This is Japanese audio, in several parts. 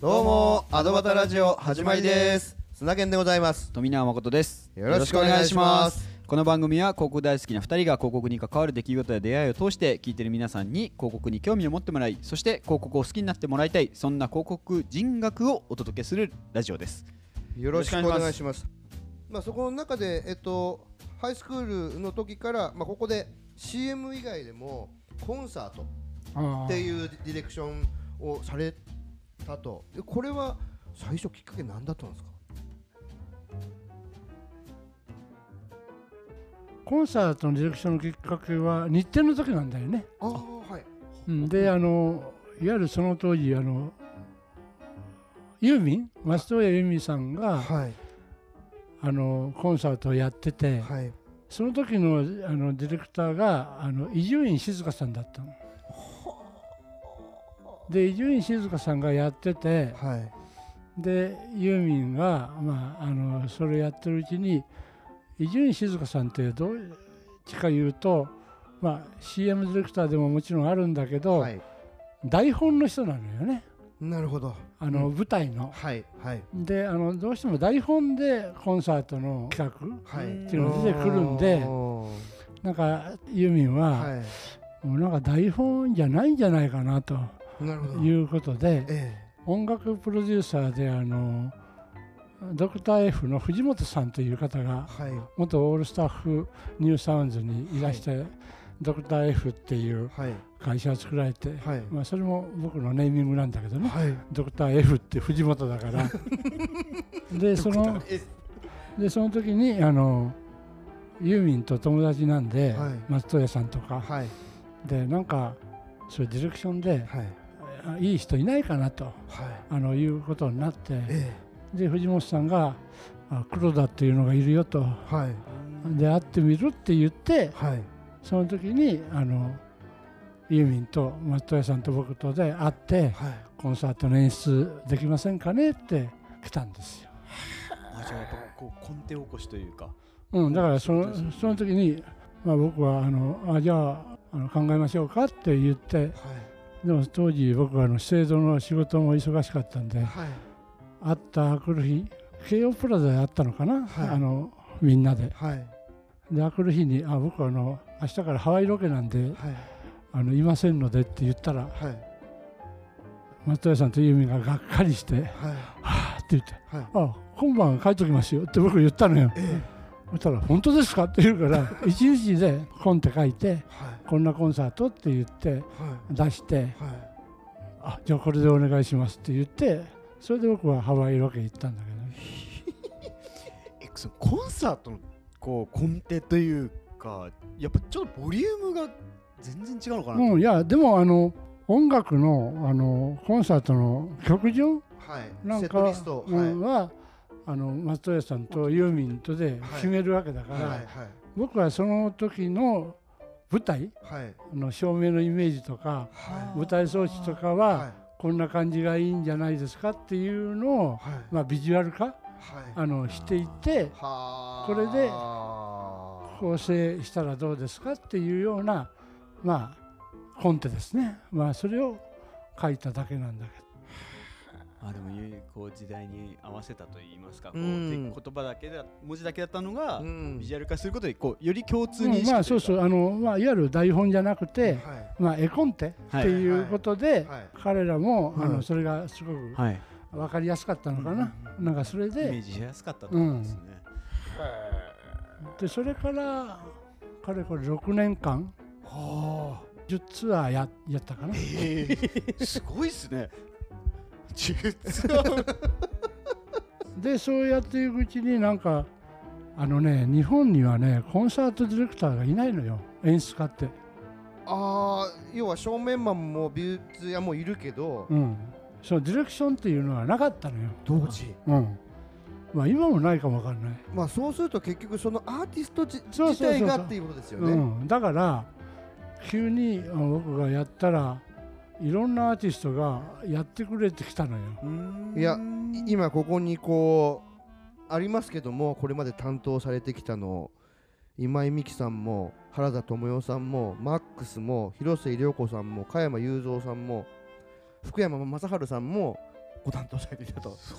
どうもアドバタラジオ始まりです。砂健でございます。富永誠です。よろしくお願いします。この番組は広告大好きな2人が広告に関わる出来事や出会いを通して聞いている皆さんに広告に興味を持ってもらいそして広告を好きになってもらいたいそんな広告人学をお届けするラジオです。よろしくお願いします。まあそこの中でえっとハイスクールの時からまあここで CM 以外でもコンサートっていうディレクションをされたとでこれは最初きっかけ何だったんですか？コンサートのディレクションのきっかけは日程の時なんだよね。ああはい。うん、であのいわゆるその当時あのユーミン松任谷由実さんがはい。あのコンサートをやっててはい。その時のあのディレクターがあの伊集院静香さんだったの。で伊集院静香さんがやっててはい。でユーミンが、まあ、あのそれやってるうちに伊集院静香さんってどうちか言うと、まあ、CM ディレクターでももちろんあるんだけど、はい。台本の人なのよね。なるほど。あの、うん。舞台の。はいはい。であのどうしても台本でコンサートの企画はい。っていうのが出てくるんでおなんかユーミンは、ーはもうなんか台本じゃないんじゃないかなということでえ音楽プロデューサーであのドクター F の藤本さんという方がえはい。元オールスタッフニューサウンズにいらして、ドクター F っていうはい。会社を作られて、はい。まあ、それも僕のネーミングなんだけどね、はい。ドクター F って藤本だから。でそのえでその時にあのユーミンと友達なんで、はい。松任谷さんとか。はい。でなんかそういうディレクションではいあいい人いないかなとはい。あのいうことになってえで藤本さんがあ黒田っていうのがいるよとえはい。で会ってみるって言ってはい。その時にあのユーミンと松任谷さんと僕とで会ってはい。コンサートの演出できませんかねって来たんですよ。あじゃあやっぱこう根底起こしというか。うん、だからそのその時に、まあ、僕はあのあじゃああの考えましょうかって言ってはいでも当時僕はあの資生堂の仕事も忙しかったんではい。会ったあくる日京王プラザで会ったのかな、はい。あのみんなで。はい。であくる日にあ僕はあの明日からハワイロケなんではい。あのいませんのでって言ったらはい。松任谷さんとユーミンががっかりしてはい「はあ」って言ってはい「あ今晩帰っときますよ」って僕言ったのよ。えそしたら「本当ですか?」って言うから 一日でコンって書いてえはい「こんなコンサート」って言ってはい。出してはい「あじゃあこれでお願いします」って言ってそれで僕はハワイロケ行ったんだけどね。コンサートのこう根底というかやっぱちょっとボリュームが全然違うのかなと、うん、いやでもあの音楽のあのコンサートの曲順？はい。なんかははあの松任谷さんとユーミンとで決めるわけだから、僕はその時の舞台はい。の照明のイメージとかはい。舞台装置とかははい。こんな感じがいいんじゃないですかっていうのを、はい。まあ、ビジュアル化はい。あのしていってはあこれで構成したらどうですかっていうようなまあコンテですね。まあそれを書いただけなんだけど。あでもこう時代に合わせたと言いますかこう、うん。言葉だけだ文字だけだったのが、うん。ビジュアル化することでこうより共通うんまあそうそううあの、まあ、いわゆる台本じゃなくて、はい。まあ、絵コンテっていうことで、はい。彼らも、あうん。のそれがすごくはい。分かりやすかったのかな、なんかそれイメーでジしやすかったと思うんですね、でそれからかれこれ6年間はあ。10ツアーややったかな。ええすごいっすね実 でそうやっていくうちになんかあのね日本にはねコンサートディレクターがいないのよ。演出家って、ああ要は正面マンも美術屋もいるけどうん、そのディレクションっていうのはなかったのよ。当時。うん。まあ今もないかもわかんない。まあそうすると結局そのアーティスト自体がっていうことですよね。うん、だから急にあ僕がやったらいろんなアーティストがやってくれてきたのよ。いや今ここにこうありますけどもこれまで担当されてきたの今井美樹さんも原田知世さんもマックスも広末涼子さんも加山雄三さんも福山雅治さんもご担当されていたと。そう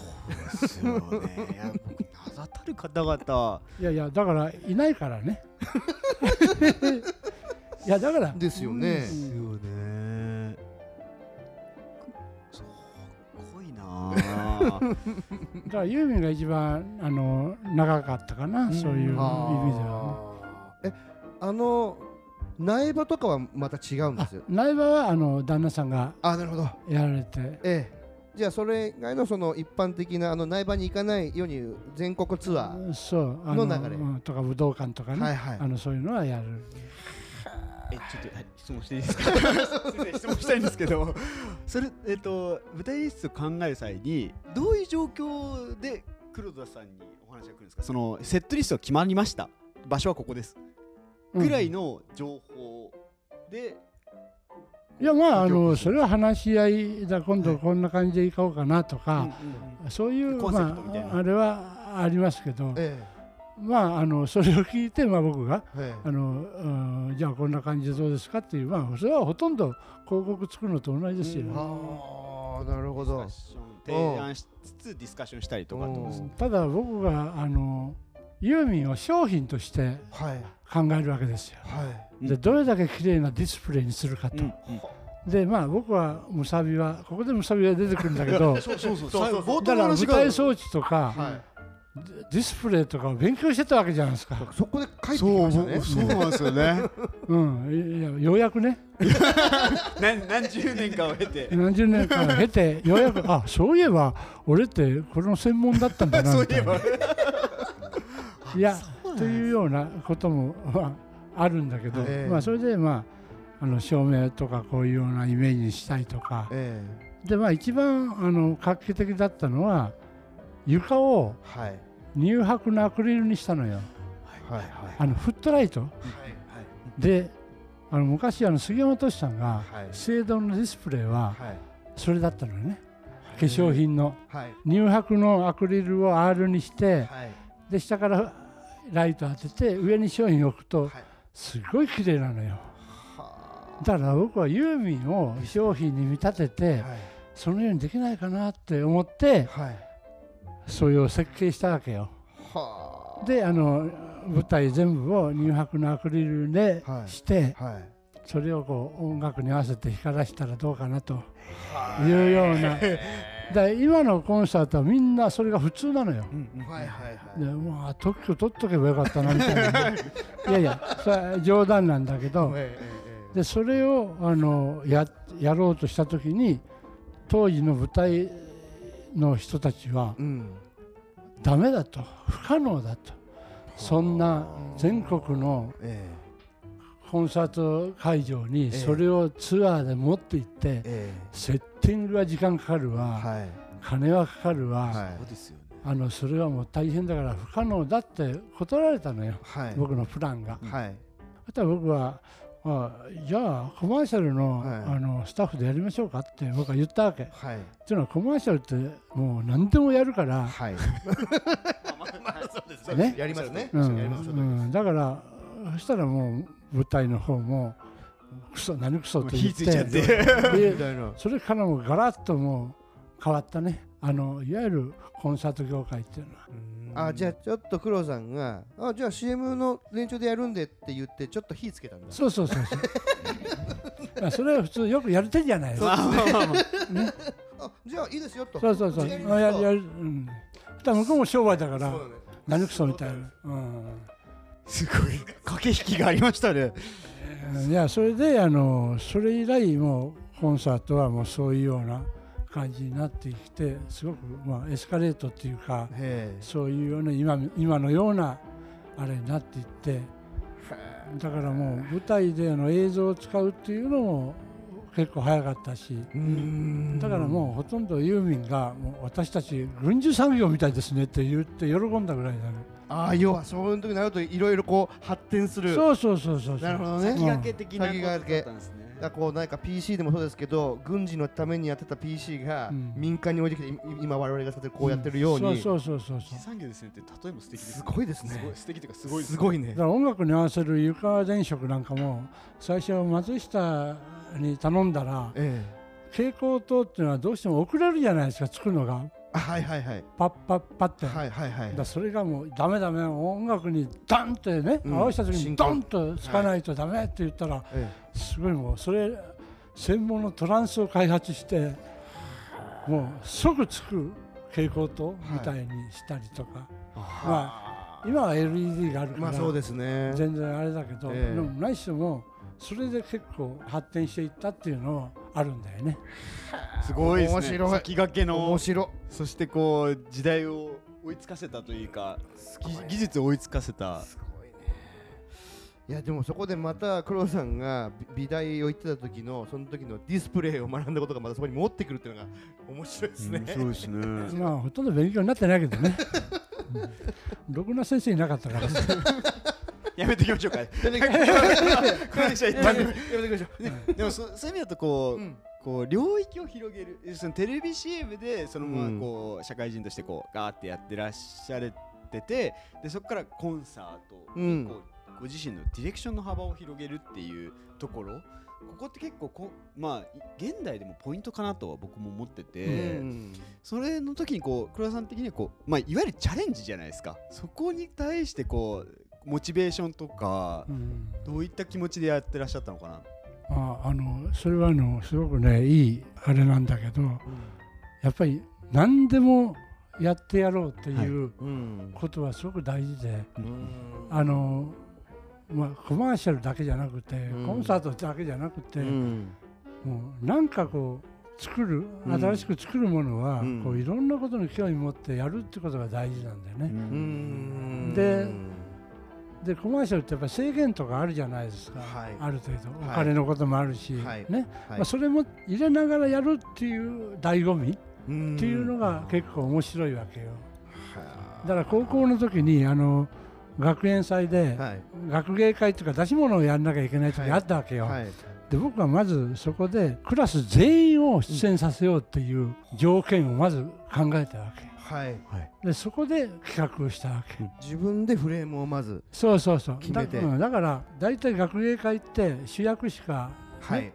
ですよね。いや僕名だたる方々。いやいやだからいないからね。いやだからですよね。です だからユーミンが一番あの長かったかな、うん。そういう意味ではあー。えあの苗場とかはまた違うんね。ですよ。あ苗場はあの旦那さんがあなるほど。やられて。ええ。じゃあそれ以外のその一般的なあの苗場に行かないように全国ツアー、そう。あのの流れ。うんとか武道館とかね、はいはい。あのそういうのはやるえちょっと、はい、質問していいですか？質問したいんですけど。それえっ、と舞台演出を考える際にどういう状況で黒田さんにお話が来るんですか？そのセットリストが決まりました。場所はここです。ぐらいの情報で、いやまああ曲のそれは話し合いだ今度こんな感じで行こうかなとか、そういうコンセプトみたいな。まあ、あれはありますけど。えまああのそれを聞いて、まあ、僕がええ。あの、うんじゃあこんな感じでどうですかっていうまあそれはほとんど広告作るのと同じですよ、うん。ああなるほど。提案しつつディスカッションしたりとかってことですね。ただ僕があのユーミンを商品としてはい。考えるわけですよ。はい。でどれだけ綺麗なディスプレイにするかと。うん。でまあ僕はムサビはここでムサビが出てくるんだけど そうそうそう。だから舞台装置とか、はいディスプレイとかを勉強してたわけじゃないですか。そこで帰ってきましたね。そうなんですよね。うん、いやようやくね。何何十年かを経て。何十年間経てようやくあそういえば俺ってこれの専門だったんだな そういえば。みたいな。いやというようなこともまああるんだけど、ええ。まあそれでまああの照明とかこういうようなイメージにしたいとか。え。でまあ一番あの画期的だったのは床を乳白のアクリルにしたのよ。はいはい。あのフットライト。であの昔あの杉山敏さんがはい。聖堂のディスプレイははい。それだったのよね化粧品の。はい。乳白のアクリルを R にしてはい。で下からライト当てて上に商品を置くとはい。すごい綺麗なのよ。はだから僕はユーミンを商品に見立ててあはい。そのようにできないかなって思ってはいそれを設計したわけよ。はあ。であの舞台全部を乳白のアクリルではいしてはい。それをこう音楽に合わせて光らせたらどうかなとい。うような。で今のコンサートはみんなそれが普通なのよ。はいはいはい。でまあ特許取っとけばよかったなみたいな。いやいやそれは冗談なんだけどでそれをあのややろうとした時に当時の舞台の人たちはうん。ダメだと不可能だと。そんな全国のえコンサート会場にええ。それをツアーで持って行ってええ。セッティングは時間かかるえわ。はい。金はかかるわ。あのそれはもう大変だから不可能だって断られたのよ。はい。僕のプランが。はい。あとは僕はあじゃあコマーシャルの,、はい。あのスタッフでやりましょうかって僕は言ったわけ。っはい。ていうのはコマーシャルってもう何でもやるから、はい。ね。やりますね。うん。やりますう。ん、だからそしたらもう舞台の方もクソ何クソっ火ついちゃって。それからもうガラッともう変わったねあのいわゆるコンサート業界っていうのは。あじゃあちょっと黒さんがあじゃあ CM の連中でやるんでって言ってちょっと火つけたんだそうそうそうそう まあそれは普通よくやる手じゃないですか。まあまあまあまああじゃあいいですよとそうそうそう。やりましょうあややるうん。だ向こうも商売だからそうだね何クソみたいな。うん。すごい駆け引きがありましたねいやそれであのそれ以来もうコンサートはもうそういうような感じになってきてすごくまあエスカレートっていうかへそういうような今今のようなあれになっていってだからもう舞台での映像を使うっていうのも結構早かったしえうん。だからもうほとんどユーミンがもう私たち軍需産業みたいですねって言って喜んだぐらいだねああ要はそういう時になるといろいろこう発展する。そうそうそうそうそう。なるほどね。先駆け的なことだったんですねだこうなんか PC でもそうですけど軍事のためにやってた PC がうん。民間に置いてきてい今我々がこうやってるように。そうそうそうそうそう。非産業ですねって例えも素敵ですすごいですね。すごい素敵というかすごいすごいね。だから音楽に合わせる床電飾なんかも最初松下に頼んだらえ蛍光灯っていうのはどうしても遅れるじゃないですかつくのがはいはいはい。パッパッパって、はいはいはい。だそれがもうダメダメ。音楽にダンってね、うん。合わせた時にドンとつかないとダメって言ったら、えすごいもうそれ専門のトランスを開発してもう即つく蛍光灯みたいにしたりとか、まあ今は LED があるから、えまあそうですね。全然あれだけど、ええ。でもないしもそれで結構発展していったっていうのはあるんだよね。すごいですね。面白い。先駆けの。面白そしてこう時代を追いつかせたというかぎ技術を追いつかせた。すごいね。いやでもそこでまた黒さんが美美大を行ってた時のその時のディスプレイを学んだことがまたそこに持ってくるっていうのが面白いですね、そうですね。まあほとんど勉強になってないけどね。うん。ろくな先生いなかったから。やめていきましょうか。やめてくだこの人は一旦さい。やめてでもそそういう意味だとこう、うん。こう領域を広げる。そのテレビ CM でそのまうん。まこう社会人としてこうガーってやってらっしゃれててでそこからコンサートうん。こうご自身のディレクションの幅を広げるっていうところ。ここって結構こまあい現代でもポイントかなとは僕も思ってて、うん。それの時にこう黒田さん的にはこう、まあ、いわゆるチャレンジじゃないですか。そこに対してこうモチベーションとかうん。どういった気持ちでやってらっしゃったのかな？ああのそれはあのすごくねいいあれなんだけどやっぱり何でもやってやろうっていううん。ことはすごく大事で、うん。あのまあ、コマーシャルだけじゃなくて、うん。コンサートだけじゃなくて、うん。もうなんかこう作るうん。新しく作るものは、うん。こういろんなことに興味持ってやるってことが大事なんだよね。うん。ででコマーシャルってやっぱり制限とかあるじゃないですか、はい。ある程度。おはい。金のこともあるし、はい。ね。はい。まあ、それも入れながらやるっていう醍醐味っうん。ていうのが結構面白いわけよ。はだから高校の時にあの学園祭で学芸会とか出し物をやんなきゃいけない時はいあったわけよ。はい。で僕はまずそこでクラス全員を出演させようっていう条件をまず考えたわけ。はい。でそこで企画をしたわけ。自分でフレームをまずそうそうそう。決めて。だ,うん、だから大体学芸会って主役しかはい。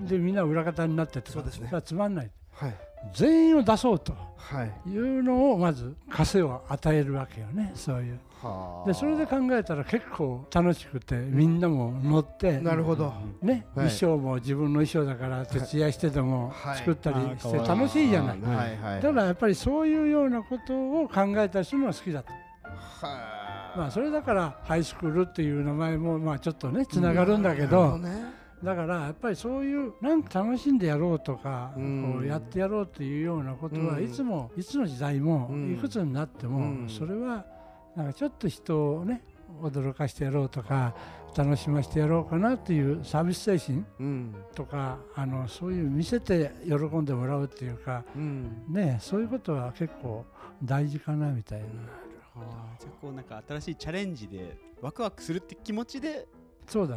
でみんな裏方になっててそうですね。つまんない。はい全員を出そうとはい。いうのをまず枷を与えるわけよねそういう。はあ。でそれで考えたら結構楽しくてみんなも乗ってなるほど。ね、はい。衣装も自分の衣装だから徹夜してでもはい。作ったりあして楽しいじゃない、はいはい。だからやっぱりそういうようなことを考えたりするのが好きだったはまあそれだからハイスクールっていう名前もまあちょっとねつながるんだけど、ねだからやっぱりそういうなんか楽しんでやろうとか、うん。こうやってやろうっていうようなことはうん。いつも、いつの時代も、うん。いくつになっても、うん。それはなんかちょっと人をね驚かしてやろうとか楽しませてやろうかなっていうサービス精神うん。とかあのそういう見せて喜んでもらうっていうかうん。ねそういうことは結構大事かなみたいな。じゃあこうなんか新しいチャレンジでワクワクするって気持ちで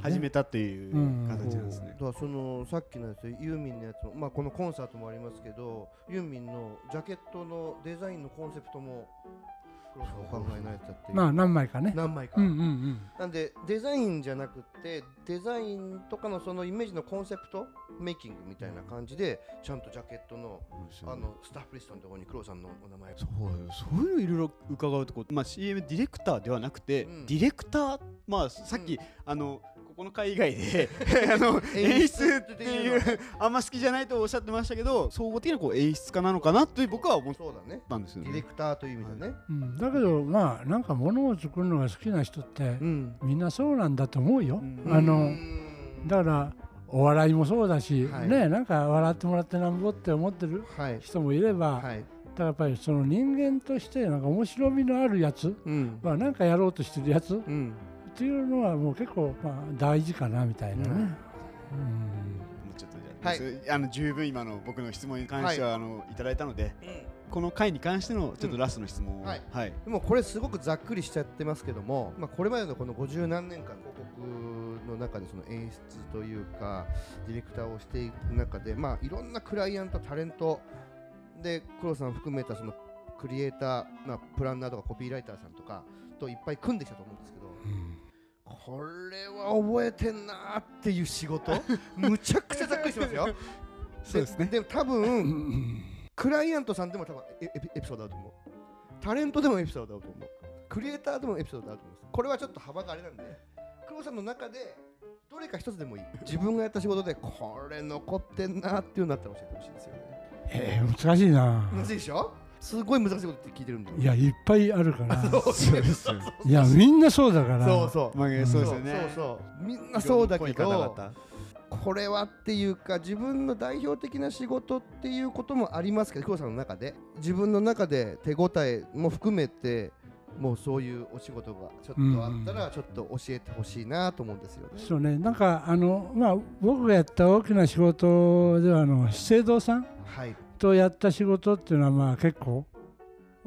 始めたといううん形なんですねだ。からそのさっきのやつユーミンのやつも、まあ、このコンサートもありますけどユーミンのジャケットのデザインのコンセプトもお考えになれたって。いう、まあ何枚かね。何枚か、うんうんうん。なんでデザインじゃなくってデザインとかのそのイメージのコンセプトメイキングみたいな感じでちゃんとジャケットのあのスタッフリストのところに黒田さんのお名前がそうそういうのいろいろ伺うとこ、まあ、CM ディレクターではなくて、うん。ディレクター、まあ、さっき、うん。あのここの会以外で あの演出っていうあんま好きじゃないとおっしゃってましたけど総合的なこう演出家なのかなという僕は思っそうだねたんですよディレね。クターという意味でね、うん、だけどまあなんか物を作るのが好きな人ってうん。みんなそうなんだと思うよ。うん。あのうんだからお笑いもそうだし、はい。ねなんか笑ってもらってなんぼって思ってるはい。人もいれば、はい。だからやっぱりその人間としてなんか面白みのあるやつうん。はなんかやろうとしてるやつっうんていうのはもう結構まあ大事かなみたいなね。うん。うん。もうちょっとじゃあ、はいあの十分今の僕の質問に関しては、あのいただいたのでこの回に関してのちょっとラストの質問を、うん。はい。はい、でもこれすごくざっくりしちゃってますけども、まあ、これまでのこの50何年間広告の中でその演出というかディレクターをしていく中で、まあ、いろんなクライアントタレントで黒田さん含めたそのクリエイター、まあ、プランナーとかコピーライターさんとかといっぱい組んできたと思うんですけどこれは覚えてんなーっていう仕事？むちゃくちゃざっくりしてますよ。そうですね。でも多分クライアントさんでも多分エエピエピソードだと思う。タレントでもエピソードだと思う。クリエイターでもエピソードだと思う。これはちょっと幅があれなんで黒さんの中でどれか一つでもいい。自分がやった仕事でこれ残ってんなっていうのだったら教えてほしいですよね。えー、難しいな。難しいでしょ？すごい難しいことって聞いてるんだよ。いやいっぱいあるから。そうそうですよいやみんなそうだから。そうそう。まあそうですよね。そうそう。みんなそうだけどこれはっていうか自分の代表的な仕事っていうこともありますけど黒さんの中で。自分の中で手応えも含めてもうそういうお仕事がちょっとあったらちょっと教えてほしいなと思うんですよね。そうね。なんかあのまあ僕がやった大きな仕事ではあの資生堂さんはいとやった仕事っていうのはまあ結構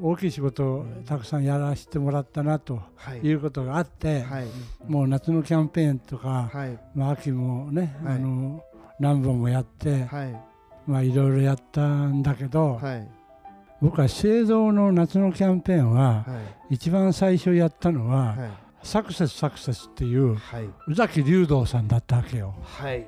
大きい仕事をたくさんやらせてもらったなとはい。いうことがあって、はい。もう夏のキャンペーンとか、はい。まあ、秋もね、はい。あの何本もやって、はい。まあいろいろやったんだけど、はい。僕は資生堂の夏のキャンペーンははい。一番最初やったのは、はい。サクセスサクセスっていうはい。宇崎竜道さんだったわけよ。はい。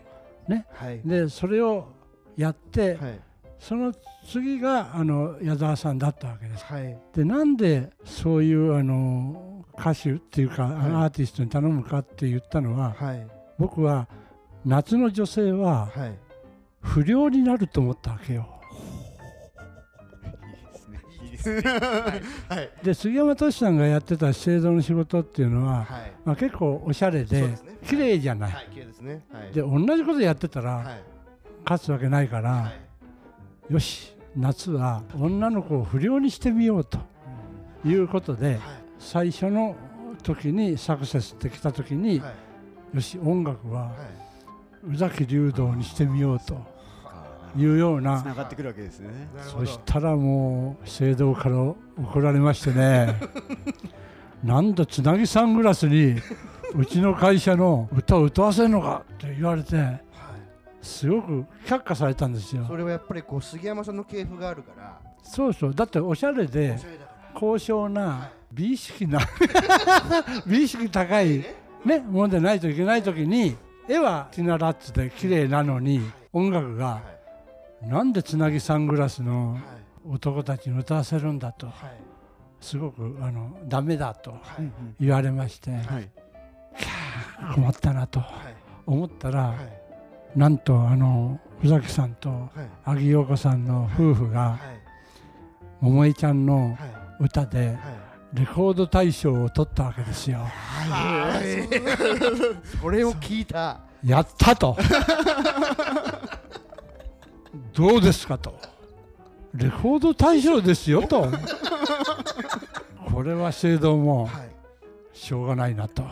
ね。はい。でそれをやって、はいその次があの矢沢さんだったわけです。はい。でなんでそういうあの歌手っていうか、はい。アーティストに頼むかって言ったのははい。僕は夏の女性ははい。不良になると思ったわけよ。で 杉山敏さんがやってた資生堂の仕事っていうのは、はい。まあ、結構おしゃれで綺麗じゃない。はい綺麗ですね。はい。で同じことやってたらはい。勝つわけないから、はいよし夏は女の子を不良にしてみようということではい。最初の時にサクセスって来た時に、はい。よし音楽ははい。宇崎竜道にしてみようというようつなながってくるわけですね。そしたらもう聖堂から怒られましてね。なんだつなぎサングラスにうちの会社の歌を歌わせるのかって言われてはいすごく却下されたんですよ。それはやっぱりこう杉山さんの系譜があるから。そうそう。だっておしゃれで高尚な美意識な 美意識高いねものでないといけない時に絵はティナラッツで綺麗なのに音楽がはい。なんでつなぎサングラスのはい。男たちに歌わせるんだとはい。すごくあのダメだとはい。言われましてはい。困ったなとはい。思ったらはいなんとあの宇崎さんとはい。阿木陽子さんの夫婦がはい。桃江ちゃんのはい。歌ではい。レコード大賞を取ったわけですよ。はい。それを聞いた。やったと。どうですかと。レコード大賞ですよと。これは制度もはい。しょうがないなと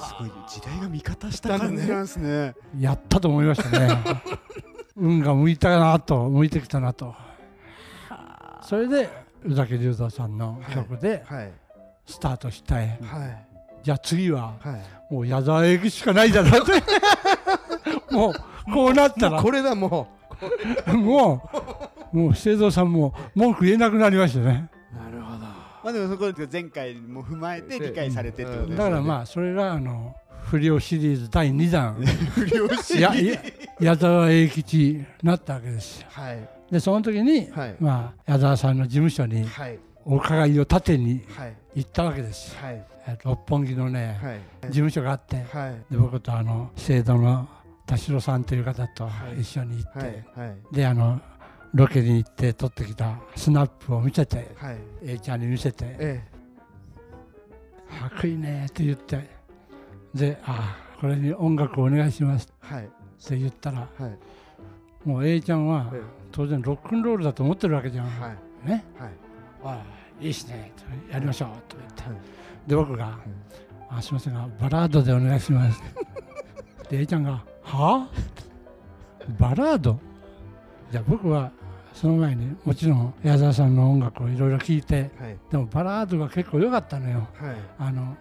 すごい時代が味方した感じなんですね。やったと思いましたね。運が向いたなと向いてきたなと。それで宇崎竜道さんの曲ではい。スタートして、はい。じゃあ次ははい。もう矢沢永吉しかないだろうって。もうこうなったら。これだも もう、もう資生堂さんも文句言えなくなりましたね。なるほどまあでもそこで前回も踏まえて理解されてってことですよね。だからまあ、それがあの不良シリーズ第2弾、不良しやや矢沢永吉になったわけですよ。うはい。で、その時に、はい。まあ、矢沢さんの事務所にはい。お伺いを立てにはい。行ったわけですよ。はい。え六本木のね、はい。事務所があって、はい。で僕とあの資生堂の田代さんという方とはい。一緒に行って、であのロケに行って撮ってきたスナップを見せてはい。A ちゃんに見せてえ「かっこいいね」って言ってで「あこれに音楽をお願いします」えはい。って言ったらはい。もう A ちゃんはえ当然ロックンロールだと思ってるわけじゃん。えはい。ね。はい。あいいっすねとやりましょうと言ってはい。で僕が「あすいませんがバラードでお願いします」で A ちゃんが「はあ？バラード?」じゃあ僕はその前にもちろん矢沢さんの音楽をいろいろ聴いてはい。でもバラードが結構良かったのよ。はい。あの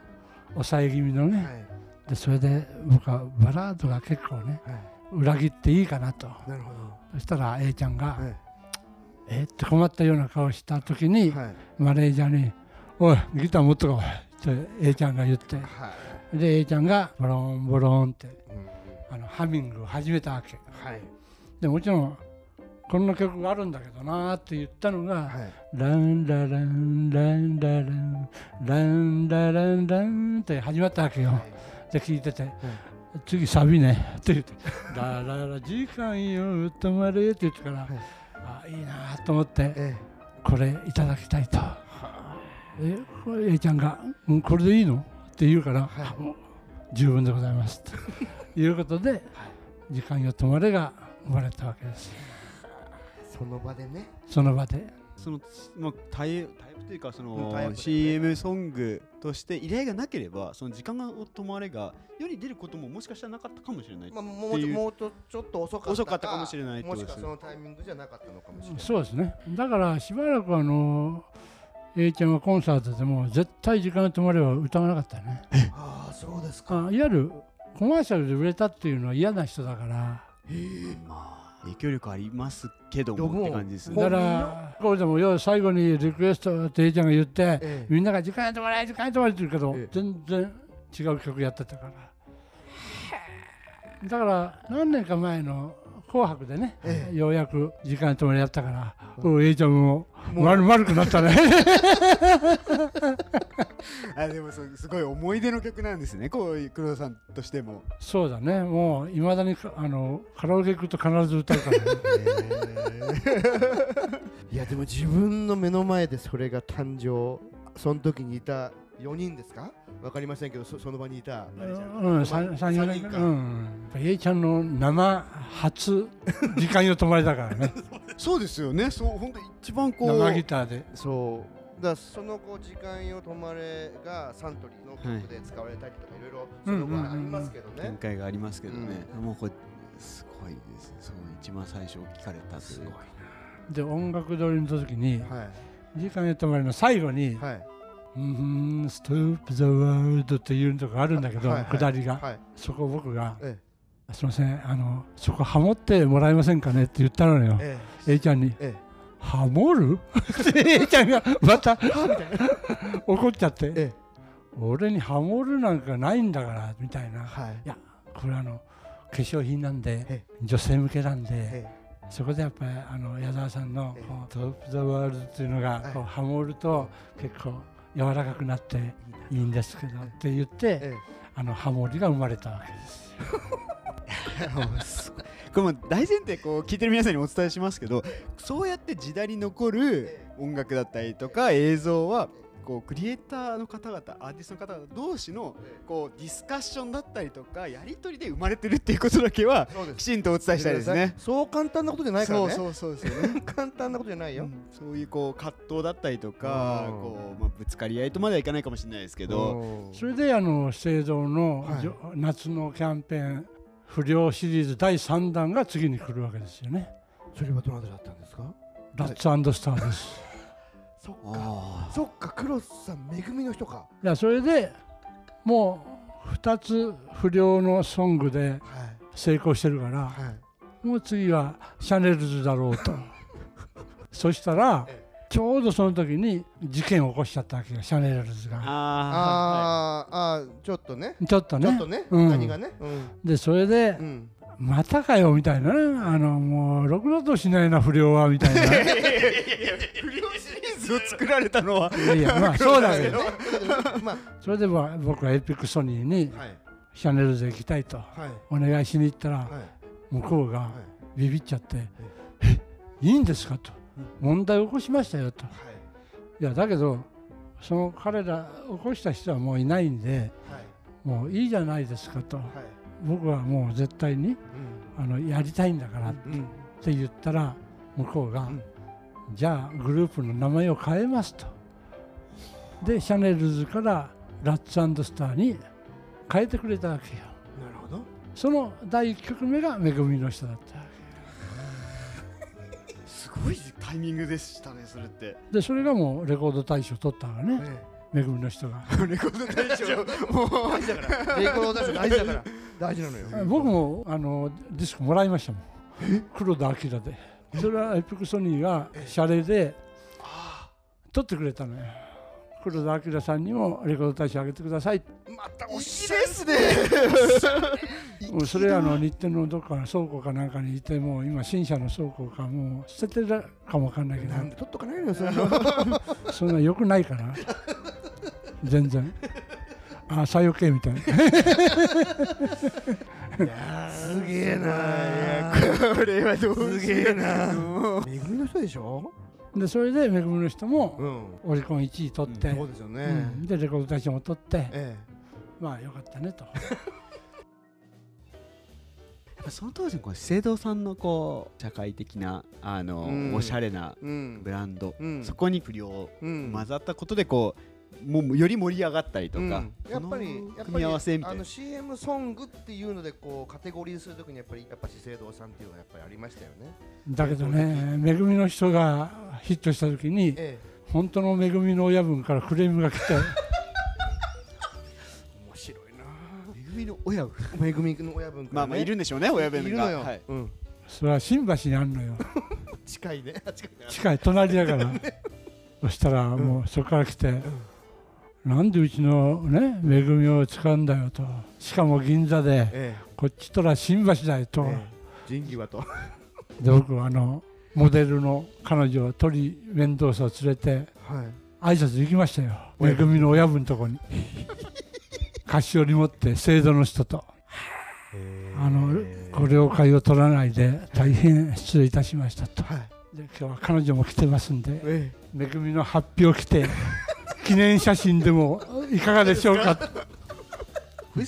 抑え気味のね、はい。でそれで僕はバラードが結構ねはい。裏切っていいかなと。なるほそしたら A ちゃんがどはい「えっ?」て困ったような顔した時に、はい。マネージャーに「おいギター持ってこい」って A ちゃんが言って。はい。で A ちゃんがボロンボロンってうん。あのハミングを始めたわけ。はい。でもちろんこんな曲があるんだけどなって言ったのが、はいランラランランラランランラランランって始まったわけよ。で聞いてて、次サビねって言って「ラララ時間よ止まれ」って言ってから、あいいなと思ってえこれいただきたいと。えこれ A ちゃんが「うんこれでいいの?」って言うから「あもう十分でございます」ということで「時間よ止まれ」が生まれたわけですえその場でね。その場で。そのまあタイタイプというかそのね CM ソングとして依頼がなければその時間が止まれが世に出ることももしかしたらなかったかもしれない。まあもう。もうちょちょっと遅かった遅かったかもしれないもしくはそのタイミングじゃなかったのかもしれない。そうですね。だからしばらくあの A ちゃんはコンサートでも絶対時間が止まれば歌わなかったね。ああそうですか。あいわゆるコマーシャルで売れたっていうのは嫌な人だから。まあ影響力ありますけどもも。って感じですね。だからこれでもよ最後にリクエストって A ちゃんが言ってええ。みんなが時間や止まれ時間や止まれって言うけどええ。全然違う曲やってたから。だから何年か前の「紅白」でね、えようやく時間や止まれやったから「おう A ちゃんももう。丸丸くなったね」あでもすごい思い出の曲なんですね。こういう黒田さんとしても。そうだね。もういまだにかあのカラオケ行くと必ず歌うからね。いやでも自分の目の前でそれが誕生。その時にいた4人ですか？わかりませんけどそその場にいたうん、三三四年三人か。うん、A ちゃんの生初時間よ止まりだからね。そうですよね。そう本当一番こう。生ギターで。そうだからその後時間よ止まれがサントリーの曲で使われたりとかいろいろその後ありますけどね。展開がありますけどね。もうこれすごいです。そう一番最初聞かれたという。で音楽通りの時には「時間よ止まり」の最後にいはい「うんストップ・ザ・ワールド」っていうのがあるんだけど、はいはい。下りが、はい。そこ僕がえ「すいませんあのそこハモってもらえませんかね?」って言ったのよ、え。A ちゃんに。ええ「ハモる?」って A ちゃんがまた怒っちゃって、ええ。俺にハモるなんかないんだからみたいな、はい。これあの化粧品なんでえ女性向けなんで、えそこでやっぱりあの矢沢さんのトップ・ザ・ワールドっていうのがはい。ハモると結構柔らかくなっていいんですけどって言ってえあのハモリが生まれたわけです。これも大前提こう聞いてる皆さんにお伝えしますけどそうやって時代に残る音楽だったりとか映像はこうクリエイターの方々アーティストの方々同士のこうディスカッションだったりとかやり取りで生まれてるっていうことだけは きちんとお伝えしたいですね。そう簡単なことじゃないからね。そうそうそうですよね。簡単なことじゃないよ、そういうこう葛藤だったりとかうん。こう、まあ、ぶつかり合いとまではいかないかもしれないですけど。うん。それであの製造のはい。夏のキャンペーン不良シリーズ第3弾が次に来るわけですよね。それはどなただったんですか？ラッツスターです。そっか。あそっかクロスさん恵みの人か。いやそれでもう2つ不良のソングではい。成功してるからはい。もう次はシャネルズだろうと。そしたらえちょうどその時に事件を起こしちゃったわけよシャネルズが。ああーあーちょっとね。ちょっとね。ちょっとね、うん。何がね？うん。でそれでうん。またかよみたいなね。あのもうろくなとしないな不良はみたいな。不良シリーズを作られたのは。いやいやまあそうだけどね。まそれでまあ僕はエピックソニーにあはい。シャネルズ行きたいとはい。お願いしに行ったらはい。向こうがはい。ビビっちゃって「えいいんですか?」と「問題起こしましたよ」と。はい。いやだけどその彼ら起こした人はもういないんではい。もういいじゃないですかと。はい。僕はもう絶対にうあのやりたいんだからっんうん。て言ったら向こうが、うん。じゃあグループの名前を変えますと。でシャネルズからラッツスターに変えてくれたわけよ。なるほど。その第1曲目が「めぐみの人」だったごいタイミングでしたねそれって。けでそれがもうレコード大賞取ったわねえめぐみの人が。レコード大賞。もう。大事だからレコード大賞大事だから。大事なのよ。僕もあのディスクもらいましたもん。黒田明で。それはエピックソニーがシャレで取ってくれたのよ黒田明さんにもレコード大賞あげてください。またおいいしですね。も うそれあの日程のどっかの倉庫かなんかにいてもう今新車の倉庫かもう捨ててるかもわかんないけど。なんで取っとかないのよそんな。そんな良くないから。全然。あ左翼系みたいな。すげえなこれはどうすげえなめぐみの人でしょ？でそれでめぐみの人もうん。オリコン1位取って、そうですよね。うん。でレコード大賞も取ってえまあよかったねと。やっぱその当時のこう資生堂さんのこう社会的なあの、うん。おしゃれなえうん。ブランド、うん。そこに不良うん。混ざったことでこうもうより盛り上がったりとか、うんやっぱりこのやっぱ組み合わせみたいなあの CM ソングっていうのでこうカテゴリーするときにやっぱりやっぱ資生堂さんっていうのはやっぱりありましたよね。だけどねめぐみの人がヒットした時にえ本当のめぐみの親分からクレームが来てえ、面白いな。めぐみの親分？めぐみの親分まあまあいるんでしょうね親分がいるのよ。はい、うん。それは新橋にあるのよ近いね。あ近いね。近い隣だから そしたらもうそこから来て、なんでうちのねめぐみを使うんだよと。しかも銀座でえこっちとら新橋だよと、え、え。え、仁義はと。で僕はあのモデルの彼女を鳥メンドーサを連れてはい。挨拶行きましたよ。親分めぐみの親分のとこに。菓子折り持って制度の人と。あのご了解を取らないで大変失礼いたしましたと。はい。で今日は彼女も来てますんでえめぐみの発表来て記念写真でもいかがでしょうか？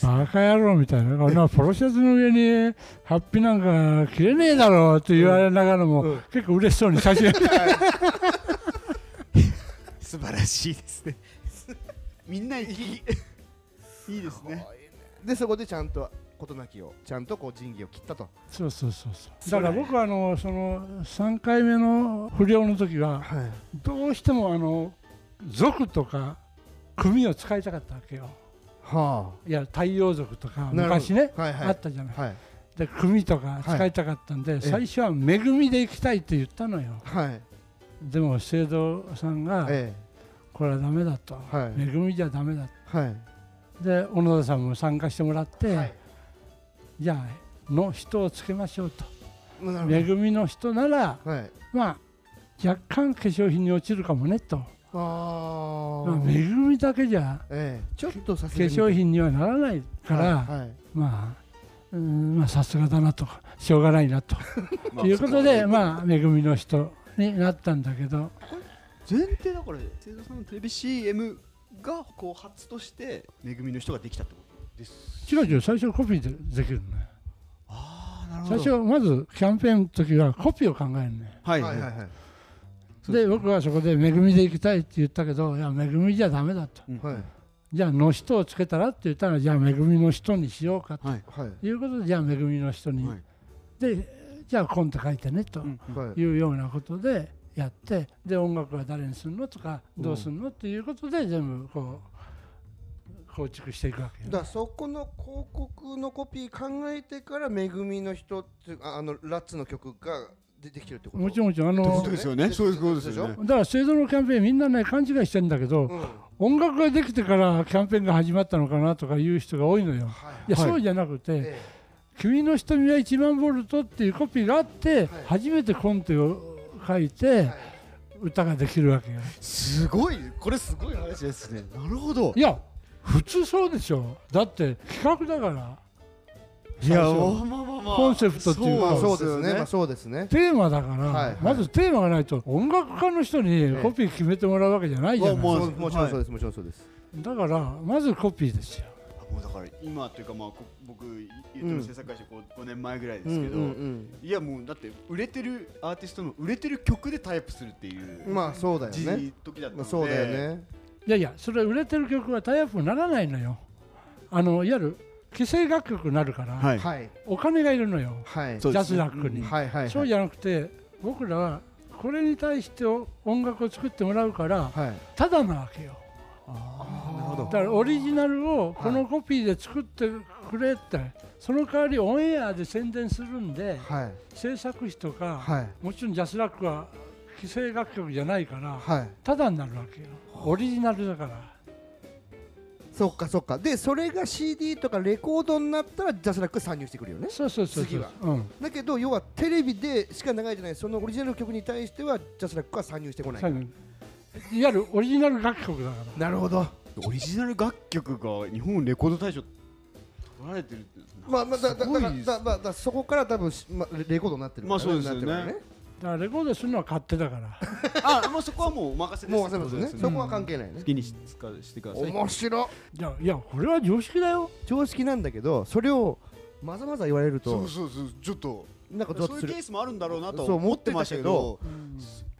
バカ野郎みたいな。こんなポロシャツの上にハッピーなんか着れねえだろうと言われながらも、うん。結構嬉しそうに写真。素晴らしいですね。みんないいいいですね。え。でそこでちゃんと事なきをちゃんとこう仁義を切ったと。そうそうそうそう。だから僕はあのその3回目の不良の時ははい。どうしてもあの族とか組を使いたかったわけよはいや太陽族とか昔ね、はいはい。あったじゃないはい。で組とか使いたかったんで、え最初は「恵みで行きたい」って言ったのよはい。でも聖堂さんがえ「これはダメだ」とえ。はい「恵みじゃダメだ」はい。で小野田さんも参加してもらって、はい。じゃあの人をつけましょうと恵みの人なら。はい。まあ若干化粧品に落ちるかもねと。恵みだけじゃええ。ちょっとさ化粧品にはならないから、はいはい。まあうんまあさすがだなとしょうがないなと。まあいうことでまあ恵みの人になったんだけど。前提だから生徒さんのテレビ CM がこう初としてめぐみの人ができたってことです。違う違う最初コピーでできるのねああなる最初まずキャンペーンの時はコピーを考えるねはいはいはいはい。で僕はそこで「恵みで行きたい」って言ったけど「いや恵みじゃダメだ」と。うん。はい「じゃあの人をつけたら?」って言ったら「じゃあ恵みの人にしようか」と。はい。はい。いうことでじゃあ恵みの人に、はい。でじゃあコント書いてねとい。いうようなことでやってで音楽は誰にするのとかどうするのっていうことで全部こう構築していくわけよだからそこの広告のコピー考えてから「めぐみの人」ってああのラッツの曲が出てきてるってこと？もちろんもちろん。あのですよね。そういうことですよね。だから制度のキャンペーンみんなね勘違いしてんだけど、うん。音楽ができてからキャンペーンが始まったのかなとかいう人が多いのよ。はいい。や、はいそうじゃなくて、え君の瞳は1万ボルトっていうコピーがあって、はい。初めてコントを書いえてはい。歌ができるわけよ。すごい。これすごい話ですね。なるほど。いや、普通そうでしょ。だって企画だから。いや最初まあまあまあまあ。コンセプトっていうか。まあそそうですね。まあそうですね。テーマだから、はいはい。まずテーマがないと音楽家の人にコピー決めてもらうわけじゃないじゃない、まあそうもちろんそうです。もちろんそうです。だからまずコピーですよ。もうだから今というかまあこ僕言ってる制作会社こう5年前ぐらいですけど、うんいやもうだって売れてるアーティストの売れてる曲でタイプするっていううんまあそうだよ時ね時だったので、まあそうだよね。いやいやそれ売れてる曲はタイアップにならないのよ。あのいわゆる既成楽曲になるから、はい。はいお金がいるのよ。はい。ジャズラックに、はいはいそうじゃなくて僕らはこれに対して音楽を作ってもらうからはい。ただなわけよ。だからオリジナルをこのコピーで作ってくれって、その代わりオンエアで宣伝するんではい。制作費とか、はい。もちろんジャスラックは既成楽曲じゃないからはい。ただになるわけよ。オリジナルだからそっかそっか。でそれが CD とかレコードになったら JASRAC 参入してくるよね。そうそうそうそう。次は。うん。だけど要はテレビでしか流れてないそのオリジナル曲に対しては JASRAC は参入してこない。いわゆるオリジナル楽曲だから。なるほど。オリジナル楽曲が日本レコード大賞取られてるってまあまあだだだだだだだそこから多分しまレコードになってるまあそうですよね。なってるかだからレコードするのは勝手だから。あもうそこはもうお任せです。もう忘れますね。そこは関係ないね。好きにししてください。面白。いいやいやこれは常識だよ。常識なんだけどそれをまざまざ言われるとそうそうそうちょっと。なんかそういうケースもあるんだろうなとそう思ってましたけど。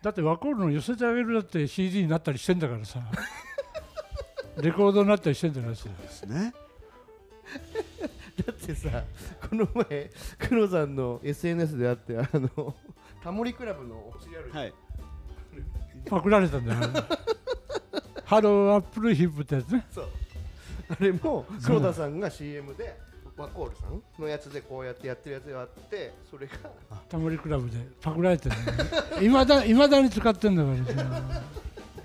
だってワコールの寄せてあげるだって CD になったりしてんだからさ。レコードになったりしてんだからさ。ですね。だってさこの前黒さんの SNS であってあのタモリクラブのはい。パクられたんだよハローアップルヒップってやつね。そう。あれも黒田さんが CM でワコールさんのやつでこうやってやってるやつがあってそれがタモリクラブでパクられてるいまだいまだに使ってんだから。さ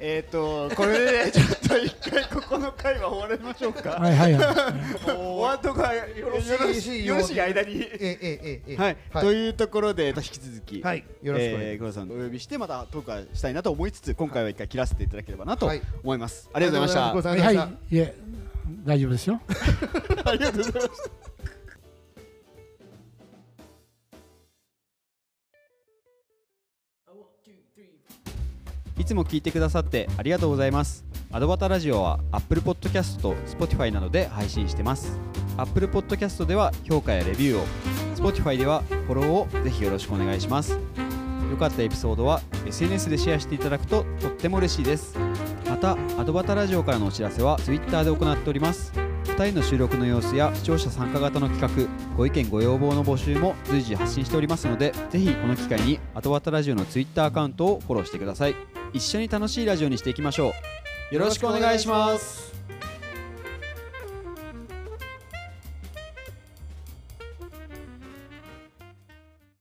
えっとこれでちょっと一回ここの回は終わりましょうか。はいはい。は いお後がよろしよろしいいよろしい間に。ええええええ。はい、はい。というところで引き続き、はい。よろしくお願いえー、し黒田さんお呼びしてまたトークはしたいなと思いつつ今回は一回切らせていただければなとはい。思います、ありがとうございました。はい。いえ大丈夫ですよ。ありがとうございました つも聞いてくださってありがとうございます。アドバタラジオは Apple Podcast と Spotify などで配信してます。Apple Podcast では評価やレビューを、Spotify ではフォローをぜひよろしくお願いします。良かったエピソードは SNS でシェアしていただくととっても嬉しいです。また、アドバタラジオからのお知らせは Twitter で行っております。2人の収録の様子や視聴者参加型の企画、ご意見ご要望の募集も随時発信しておりますので、ぜひこの機会にアドバタラジオの Twitter アカウントをフォローしてください。一緒に楽しいラジオにしていきましょう。よろしくお願いします。